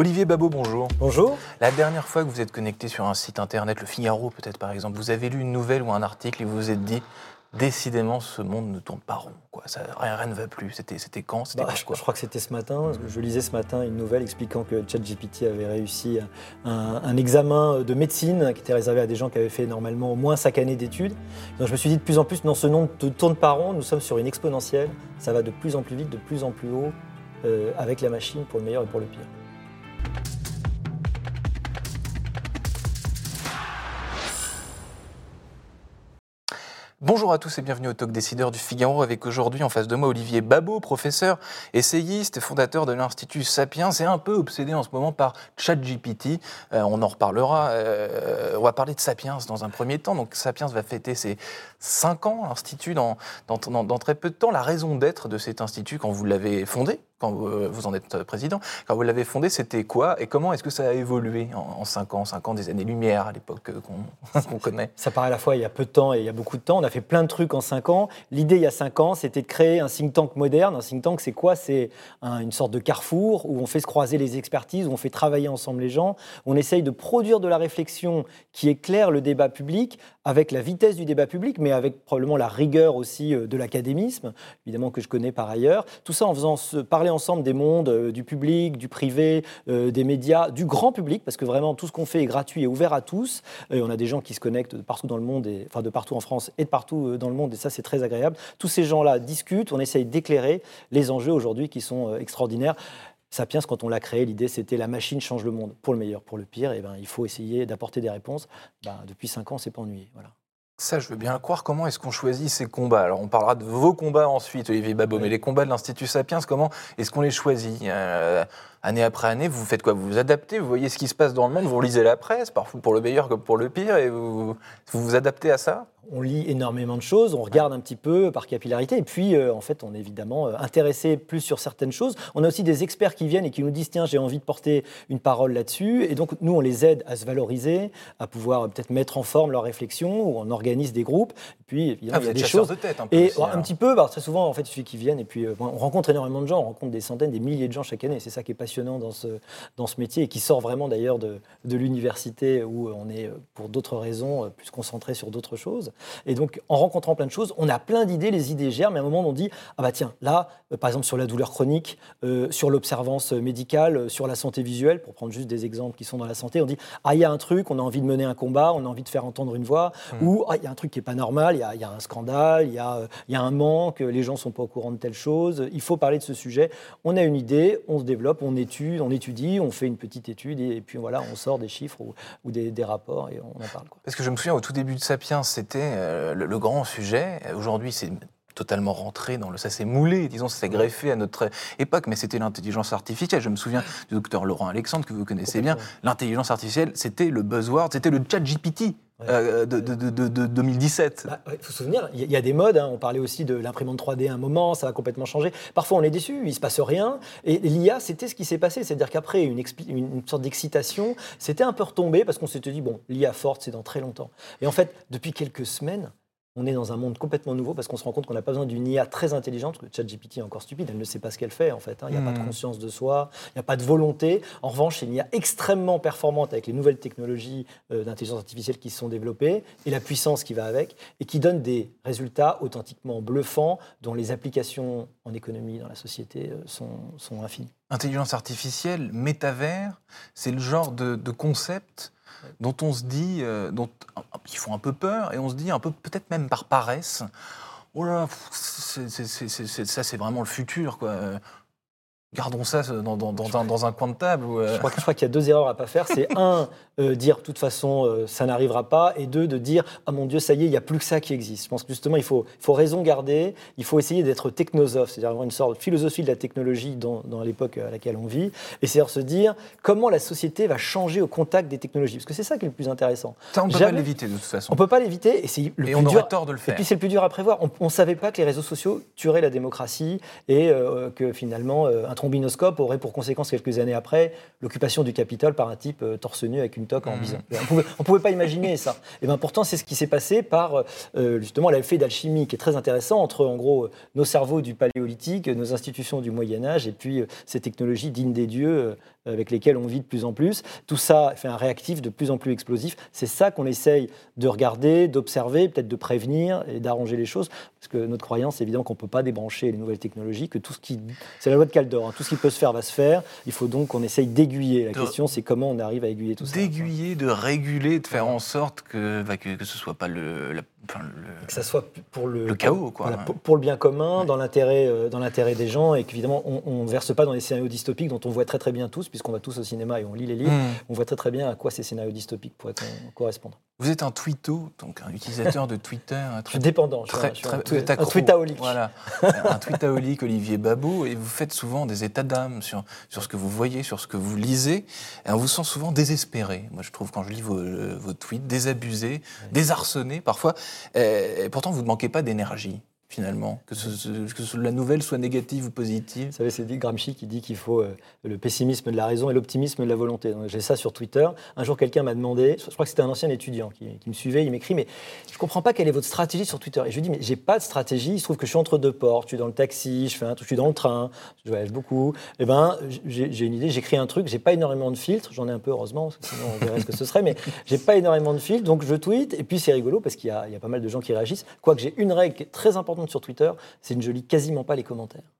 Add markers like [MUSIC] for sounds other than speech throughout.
Olivier Babot, bonjour. Bonjour. La dernière fois que vous êtes connecté sur un site internet, le Figaro peut-être par exemple, vous avez lu une nouvelle ou un article et vous vous êtes dit décidément ce monde ne tourne pas rond. Quoi. Ça, rien, ne va plus. C'était, c'était quand? C'était bah, je, crois que c'était ce matin. Je lisais ce matin une nouvelle expliquant que ChatGPT avait réussi un, examen de médecine qui était réservé à des gens qui avaient fait normalement au moins cinq années d'études. Donc je me suis dit de plus en plus, non, ce monde ne tourne pas rond. Nous sommes sur une exponentielle. Ça va de plus en plus vite, de plus en plus haut euh, avec la machine pour le meilleur et pour le pire. Bonjour à tous et bienvenue au Talk Décideur du Figaro avec aujourd'hui en face de moi Olivier Babot, professeur, essayiste, fondateur de l'Institut Sapiens et un peu obsédé en ce moment par ChatGPT. Euh, on en reparlera. Euh, on va parler de Sapiens dans un premier temps. Donc Sapiens va fêter ses 5 ans, l'Institut, dans, dans, très peu de temps. La raison d'être de cet institut quand vous l'avez fondé, quand vous en êtes président, quand vous l'avez fondé, c'était quoi Et comment est-ce que ça a évolué en, 5 ans 5 ans des années-lumière à l'époque [LAUGHS] qu'on connaît? Ça paraît à la fois il y a peu de temps et il y a beaucoup de temps. On a fait plein de trucs en 5 ans. L'idée il y a 5 ans, c'était de créer un think tank moderne. Un think tank, c'est quoi? C'est une sorte de carrefour où on fait se croiser les expertises, où on fait travailler ensemble les gens, on essaye de produire de la réflexion qui éclaire le débat public avec la vitesse du débat public, mais avec probablement la rigueur aussi euh, de l'académisme, évidemment que je connais par ailleurs. Tout ça en faisant se parler ensemble des mondes, euh, du public, du privé, euh, des médias, du grand public, parce que vraiment tout ce qu'on fait est gratuit et ouvert à tous. Et on a des gens qui se connectent de partout dans le monde, et, enfin de partout en France et de partout dans le monde, et ça c'est très agréable. Tous ces gens-là discutent, on essaye d'éclairer les enjeux aujourd'hui qui sont extraordinaires. Sapiens, quand on l'a créé, l'idée c'était la machine change le monde, pour le meilleur, pour le pire. Et ben, il faut essayer d'apporter des réponses. Ben, depuis cinq ans, c'est pas ennuyé. Voilà. Ça, je veux bien le croire. Comment est-ce qu'on choisit ces combats? Alors, on parlera de vos combats ensuite, Olivier Babot, mais les combats de l'Institut Sapiens, comment est-ce qu'on les choisit? Euh, Année après année, vous faites quoi? Vous vous adaptez, vous voyez ce qui se passe dans le monde, vous lisez la presse, parfois pour le meilleur comme pour le pire, et vous vous, vous adaptez à ça? On lit énormément de choses, on regarde un petit peu par capillarité, et puis euh, en fait on est évidemment euh, intéressé plus sur certaines choses. On a aussi des experts qui viennent et qui nous disent tiens j'ai envie de porter une parole là-dessus, et donc nous on les aide à se valoriser, à pouvoir euh, peut-être mettre en forme leurs réflexions, ou on organise des groupes, et puis évidemment ah, il y a des choses... De tête, un peu et un petit peu, bah, très souvent en fait il suffit qu'ils viennent, et puis on rencontre énormément de gens, on rencontre des centaines, des milliers de gens chaque année, c'est ça qui est passionnant dans ce, dans ce métier, et qui sort vraiment d'ailleurs de, de l'université où on est pour d'autres raisons plus concentré sur d'autres choses. Et donc en rencontrant plein de choses, on a plein d'idées, les idées germent, mais à un moment on dit ah bah tiens là euh, par exemple sur la douleur chronique, euh, sur l'observance médicale, euh, sur la santé visuelle, pour prendre juste des exemples qui sont dans la santé, on dit ah il y a un truc, on a envie de mener un combat, on a envie de faire entendre une voix, hmm. ou ah il y a un truc qui est pas normal, il y, a, un scandale, il y a, y a un manque, les gens sont pas au courant de telle chose, il faut parler de ce sujet. On a une idée, on se développe, on on étudie, on fait une petite étude et, puis voilà on sort des chiffres ou, des, rapports et on en parle. Parce que je me souviens au tout début de Sapiens, c'était le grand sujet. Aujourd'hui, c'est totalement rentré dans le. Ça s'est moulé, disons, ça s'est greffé à notre époque, mais c'était l'intelligence artificielle. Je me souviens du docteur Laurent Alexandre, que vous connaissez bien. L'intelligence artificielle, c'était le buzzword, c'était le chat GPT. Euh, de, de, 2017. Bah, il faut se souvenir, il y, a des modes. Hein. On parlait aussi de l'imprimante 3D à un moment, ça a complètement changé. Parfois, on est déçu, il se passe rien. Et l'IA, c'était ce qui s'est passé. C'est-à-dire qu'après une, une, sorte d'excitation, c'était un peu retombé parce qu'on s'était dit, bon, l'IA forte, c'est dans très longtemps. Et en fait, depuis quelques semaines, on est dans un monde complètement nouveau parce qu'on se rend compte qu'on n'a pas besoin d'une IA très intelligente, parce que ChatGPT est encore stupide, elle ne sait pas ce qu'elle fait en fait. Hein. Il n'y a pas de hmm. conscience de soi, il n'y a pas de volonté. En revanche, il y a extrêmement performante avec les nouvelles technologies euh, d'intelligence artificielle qui se sont développées et la puissance qui va avec et qui donne des résultats authentiquement bluffants dont les applications en économie, dans la société, euh, sont, sont infinies. Intelligence artificielle, métavers, c'est le genre de, de concept dont on se dit, euh, dont, ils font un peu peur, et on se dit un peu, peut-être même par paresse, oh là, ça c'est vraiment le futur. Gardons ça dans, dans, un, coin de table. Euh, je crois, crois qu'il y a deux erreurs à pas faire. C'est [LAUGHS] un, euh, dire de toute façon euh, ça n'arrivera pas, et deux, de dire ah mon Dieu ça y est, il n'y a plus que ça qui existe. Je pense que justement il faut, faut raison garder, il faut essayer d'être technosophe, c'est-à-dire avoir une sorte de philosophie de la technologie dans, l'époque à laquelle on vit, et c'est-à-dire se dire comment la société va changer au contact des technologies, parce que c'est ça qui est le plus intéressant. Ça on ne peut pas l'éviter de toute façon. On ne peut pas l'éviter, et c'est le et on aurait tort de le faire. Et puis c'est le plus dur à prévoir. On ne savait pas que les réseaux sociaux tueraient la démocratie et que finalement un trombinoscope aurait pour conséquence quelques années après l'occupation du Capitole par un type euh, torse nu avec une toque en mmh. bison. On ne pouvait pas imaginer ça. Et bien pourtant, c'est ce qui s'est passé par euh, justement l'effet d'alchimie qui est très intéressant entre en gros nos cerveaux du paléolithique, nos institutions du Moyen Âge et puis euh, ces technologies dignes des dieux avec lesquels on vit de plus en plus. Tout ça fait un réactif de plus en plus explosif. C'est ça qu'on essaye de regarder, d'observer, peut-être de prévenir et d'arranger les choses. Parce que notre croyance, c'est évident qu'on ne peut pas débrancher les nouvelles technologies, que tout ce qui. C'est la loi de Caldor, hein. tout ce qui peut se faire va se faire. Il faut donc qu'on essaye d'aiguiller. La question, c'est comment on arrive à aiguiller tout ça. D'aiguiller, de réguler, de faire en sorte que, bah, que, ce ne soit pas le, la que ça soit pour le, chaos, quoi. pour, le bien commun, dans l'intérêt, euh, dans l'intérêt des gens, et qu'évidemment on, ne verse pas dans les scénarios dystopiques dont on voit très très bien tous, puisqu'on va tous au cinéma et on lit les livres, hmm. on voit très très bien à quoi ces scénarios dystopiques pourraient correspondre. Vous êtes un tweeto, donc un utilisateur de Twitter. Très, dépendant, je très, suis, un, tweetaolique. Voilà, un tweetaolique, Olivier Babot, et vous faites souvent des états d'âme sur, sur ce que vous voyez, sur ce que vous lisez, et on vous sent souvent désespéré. Moi je trouve quand je lis vos, euh, vos tweets, désabusé, désarçonné parfois. Et pourtant, vous ne manquez pas d'énergie finalement, que, que, la nouvelle soit négative ou positive. Vous savez, c'est Gramsci qui dit qu'il faut euh, le pessimisme de la raison et l'optimisme de la volonté. J'ai ça sur Twitter. Un jour, quelqu'un m'a demandé, je crois que c'était un ancien étudiant qui, me suivait, il m'écrit, mais je ne comprends pas quelle est votre stratégie sur Twitter. Et je lui dis, mais j'ai pas de stratégie, il se trouve que je suis entre deux portes, je suis dans le taxi, je, fais un, je suis dans le train, je voyage beaucoup. Eh ben, j'ai une idée, j'écris un truc, j'ai pas énormément de filtres, j'en ai un peu heureusement, sinon on verrait ce que ce serait, mais j'ai pas énormément de filtres, donc je tweete, et puis c'est rigolo parce qu'il y, y, a pas mal de gens qui réagissent. Quoique j'ai une règle très importante sur Twitter, c'est que je lis quasiment pas les commentaires.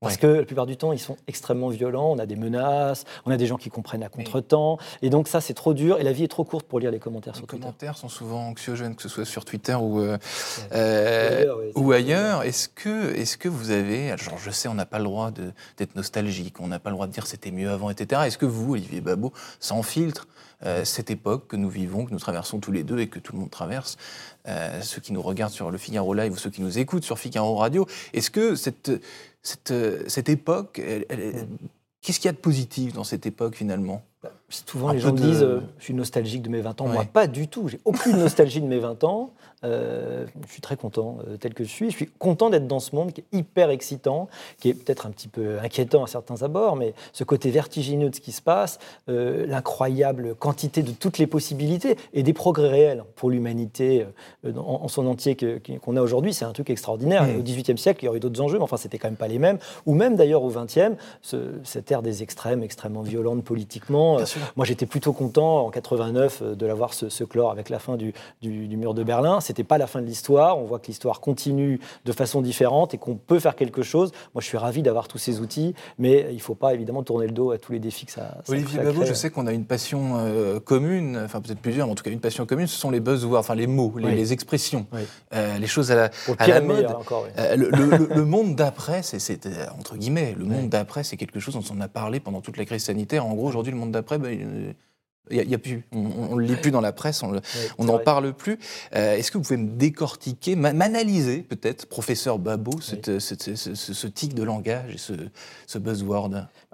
Parce que la plupart du temps, ils sont extrêmement violents. On a des menaces, on a des gens qui comprennent à contre-temps. Et donc, ça, c'est trop dur. Et la vie est trop courte pour lire les commentaires les sur Twitter. Les commentaires sont souvent anxiogènes, que ce soit sur Twitter ou, euh, euh, ou ailleurs. Est-ce que, est que vous avez. Genre, je sais, on n'a pas le droit d'être nostalgique, on n'a pas le droit de dire c'était mieux avant, etc. Est-ce que vous, Olivier Babot, sans filtre, euh, cette époque que nous vivons, que nous traversons tous les deux et que tout le monde traverse, ceux qui nous regardent sur le Figaro Live ou ceux qui nous écoutent sur Figaro Radio, est-ce que cette cette, euh, cette époque, qu'est-ce qu'il y a de positif dans cette époque finalement? Bah, Souvent, les gens disent euh, Je suis nostalgique de mes 20 ans. Moi, pas du tout. J'ai aucune nostalgie de mes 20 ans. Euh, je suis très content tel que je suis. Je suis content d'être dans ce monde qui est hyper excitant, qui est peut-être un petit peu inquiétant à certains abords, mais ce côté vertigineux de ce qui se passe, l'incroyable quantité de toutes les possibilités et des progrès réels pour l'humanité en, son entier qu'on a aujourd'hui, c'est un truc extraordinaire. Au XVIIIe siècle, il y aurait d'autres enjeux, mais enfin, c'était quand même pas les mêmes. Ou même d'ailleurs au XXe, cette ère des extrêmes, extrêmement violente politiquement. moi, j'étais plutôt content en 89 de l'avoir se, se, clore avec la fin du, du, mur de Berlin. C'était pas la fin de l'histoire. On voit que l'histoire continue de façon différente et qu'on peut faire quelque chose. Moi, je suis ravi d'avoir tous ces outils, mais il faut pas évidemment tourner le dos à tous les défis que ça. ça Olivier Babou, je sais qu'on a une passion euh, commune, enfin peut-être plusieurs, mais en tout cas une passion commune. Ce sont les buzzwords, enfin les mots, les, expressions, euh, les choses à la, à la mode. Euh, le, monde d'après, c'est entre guillemets, le monde d'après, c'est quelque chose dont on a parlé pendant toute la crise sanitaire. En gros, aujourd'hui, le monde d'après, ben, il y a, plus, on ne le lit plus dans la presse, on n'en parle plus. Euh, est-ce que vous pouvez me décortiquer, m'analyser peut-être, professeur Babot, ce, tic de langage et ce, buzzword?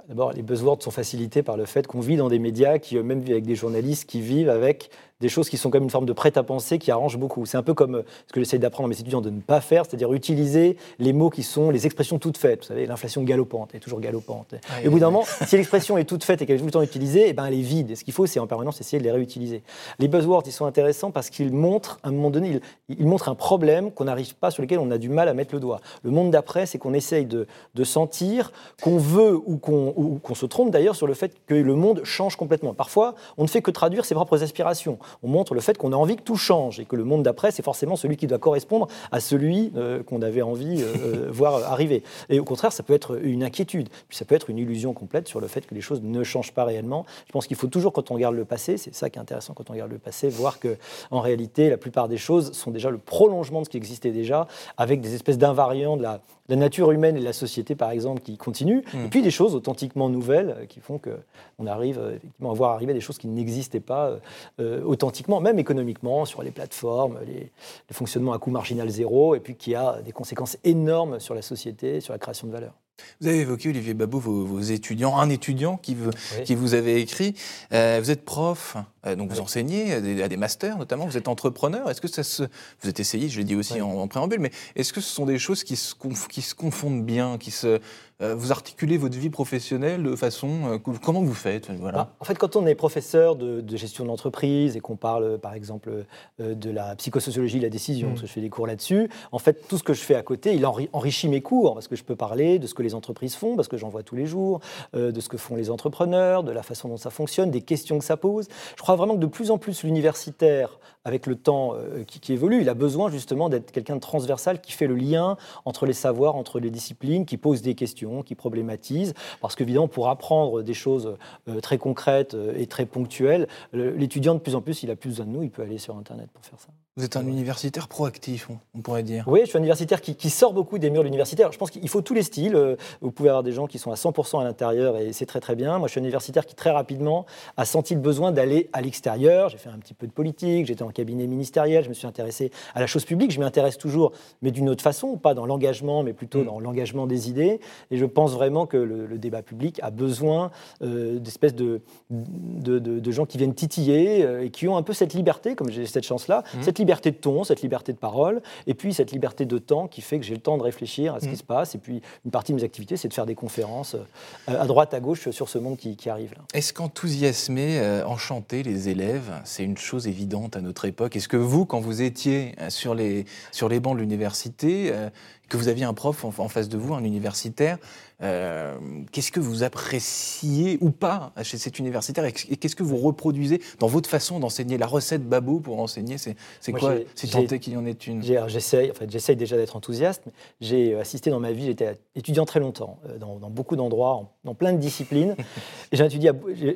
D'abord, les buzzwords sont facilités par le fait qu'on vit dans des médias qui eux-mêmes vivent avec des journalistes qui vivent avec des choses qui sont comme une forme de prêt-à-penser qui arrange beaucoup. C'est un peu comme euh, ce que j'essaie d'apprendre à mes étudiants de ne pas faire, c'est-à-dire utiliser les mots qui sont les expressions toutes faites. Vous savez, l'inflation galopante est toujours galopante. et au bout d'un moment, si l'expression est toute faite et qu'elle est tout le temps utilisée, eh ben elle est vide. Et ce qu'il faut, c'est en permanence essayer de les réutiliser. Les buzzwords, ils sont intéressants parce qu'ils montrent, à un moment donné, ils, montrent un problème qu'on n'arrive pas, sur lequel on a du mal à mettre le doigt. Le monde d'après, c'est qu'on essaye de, de sentir qu'on veut ou qu'on se trompe d'ailleurs sur le fait que le monde change complètement. Parfois, on ne fait que traduire ses propres aspirations on montre le fait qu'on a envie que tout change et que le monde d'après, c'est forcément celui qui doit correspondre à celui euh, qu'on avait envie de euh, euh, [LAUGHS] voir arriver. Et au contraire, ça peut être une inquiétude, puis ça peut être une illusion complète sur le fait que les choses ne changent pas réellement. Je pense qu'il faut toujours, quand on regarde le passé, c'est ça qui est intéressant quand on regarde le passé, voir que en réalité, la plupart des choses sont déjà le prolongement de ce qui existait déjà, avec des espèces d'invariants de la, la nature humaine et la société, par exemple, qui continuent, hmm. et puis des choses authentiquement nouvelles euh, qui font qu'on arrive effectivement à voir arriver des choses qui n'existaient pas euh, authentiquement, même économiquement, sur les plateformes, les, fonctionnements à coût marginal zéro, et puis qui a des conséquences énormes sur la société, sur la création de valeur. Vous avez évoqué, Olivier Babou, vos, étudiants, un étudiant qui, qui vous avait écrit. Euh, vous êtes prof, euh, donc vous enseignez à des, masters notamment, vous êtes entrepreneur. Est-ce que ça se. Vous êtes essayiste, je l'ai dit aussi en, préambule, mais est-ce que ce sont des choses qui se, qui se confondent bien, qui se, vous articulez votre vie professionnelle de façon. comment vous faites voilà. Bah, en fait, quand on est professeur de, gestion d'entreprise et qu'on parle, par exemple, de la psychosociologie de la décision, mmh. parce que je fais des cours là-dessus, en fait, tout ce que je fais à côté, il enrichit mes cours, parce que je peux parler de ce que les entreprises font, parce que j'en vois tous les jours, de ce que font les entrepreneurs, de la façon dont ça fonctionne, des questions que ça pose. Je crois vraiment que de plus en plus l'universitaire, avec le temps qui, qui évolue, il a besoin justement d'être quelqu'un de transversal qui fait le lien entre les savoirs, entre les disciplines, qui pose des questions, qui problématise. Parce qu'évidemment, pour apprendre des choses euh, très concrètes euh, et très ponctuelles, l'étudiant, de plus en plus, il a plus besoin de nous, il peut aller sur Internet pour faire ça. Vous êtes un universitaire proactif, on pourrait dire. Oui, je suis un universitaire qui, sort beaucoup des murs de l'universitaire. Je pense qu'il faut tous les styles. Euh, vous pouvez avoir des gens qui sont à 100% à l'intérieur et c'est très très bien. Moi, je suis un universitaire qui très rapidement a senti le besoin d'aller à l'extérieur. J'ai fait un petit peu de politique, j'étais en cabinet ministériel, je me suis intéressé à la chose publique. Je m'y intéresse toujours, mais d'une autre façon, pas dans l'engagement, mais plutôt mm. dans l'engagement des idées. Et je pense vraiment que le, débat public a besoin euh, d'espèces de de, gens qui viennent titiller euh, et qui ont un peu cette liberté, comme j'ai cette chance-là, mm liberté de ton, cette liberté de parole, et puis cette liberté de temps qui fait que j'ai le temps de réfléchir à ce qui mm. se passe. Et puis une partie de mes activités, c'est de faire des conférences euh, à droite, à gauche sur ce monde qui, arrive. Est-ce qu'enthousiasmer, enchanter les élèves, c'est une chose évidente à notre époque? Est-ce que vous, quand vous étiez sur les, sur les bancs de l'université, que vous aviez un prof en, face de vous, un universitaire, qu'est-ce que vous appréciez ou pas chez cet universitaire et qu'est-ce que vous reproduisez dans votre façon d'enseigner La recette Babo pour enseigner, c'est quoi Si tant est qu'il y en ait une? J'essaye déjà d'être enthousiaste. J'ai assisté dans ma vie, j'étais étudiant très longtemps, euh, dans, beaucoup d'endroits, dans plein de disciplines. [LAUGHS] j'ai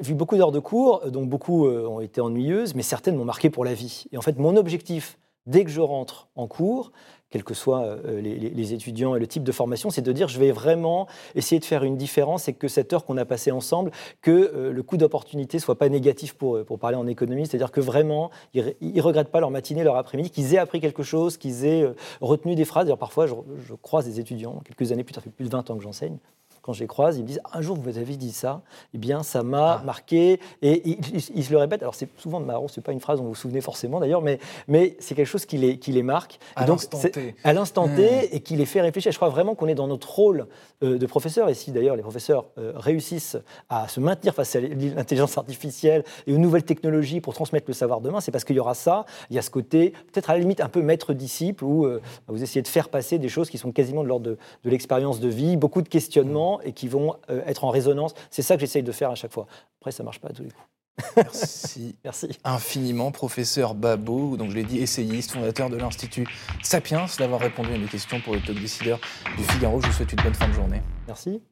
vu beaucoup d'heures de cours, dont beaucoup euh, ont été ennuyeuses, mais certaines m'ont marqué pour la vie. Et en fait, mon objectif, dès que je rentre en cours, quels que soient euh, les, étudiants et le type de formation, c'est de dire je vais vraiment essayer de faire une différence et que cette heure qu'on a passée ensemble, que euh, le coût d'opportunité soit pas négatif pour eux, pour parler en économie, c'est-à-dire que vraiment, ils ne regrettent pas leur matinée, leur après-midi, qu'ils aient appris quelque chose, qu'ils aient euh, retenu des phrases. D'ailleurs, parfois, je, croise des étudiants, quelques années plus tard, fait plus de 20 ans que j'enseigne, quand je les croise, ils me disent un jour vous avez dit ça, eh bien ça m'a ah. marqué et ils, se le répètent. Alors c'est souvent marrant, c'est pas une phrase dont vous vous souvenez forcément d'ailleurs, mais, mais c'est quelque chose qui les, qui les marque. À l'instant T. À l'instant T hmm. et qui les fait réfléchir. Je crois vraiment qu'on est dans notre rôle euh, de professeur et si d'ailleurs les professeurs euh, réussissent à se maintenir face à l'intelligence artificielle et aux nouvelles technologies pour transmettre le savoir demain, c'est parce qu'il y aura ça. Il y a ce côté peut-être à la limite un peu maître-disciple où euh, vous essayez de faire passer des choses qui sont quasiment de l'ordre de, de l'expérience de vie, beaucoup de questionnements et qui vont euh, être en résonance. C'est ça que j'essaye de faire à chaque fois. Après, ça ne marche pas à tous les coups. Merci. [LAUGHS] Merci. Infiniment, professeur Babo, donc je l'ai dit, essayiste, fondateur de l'Institut Sapiens, d'avoir répondu à mes questions pour le Talk Décideur du Figaro. Je vous souhaite une bonne fin de journée. Merci.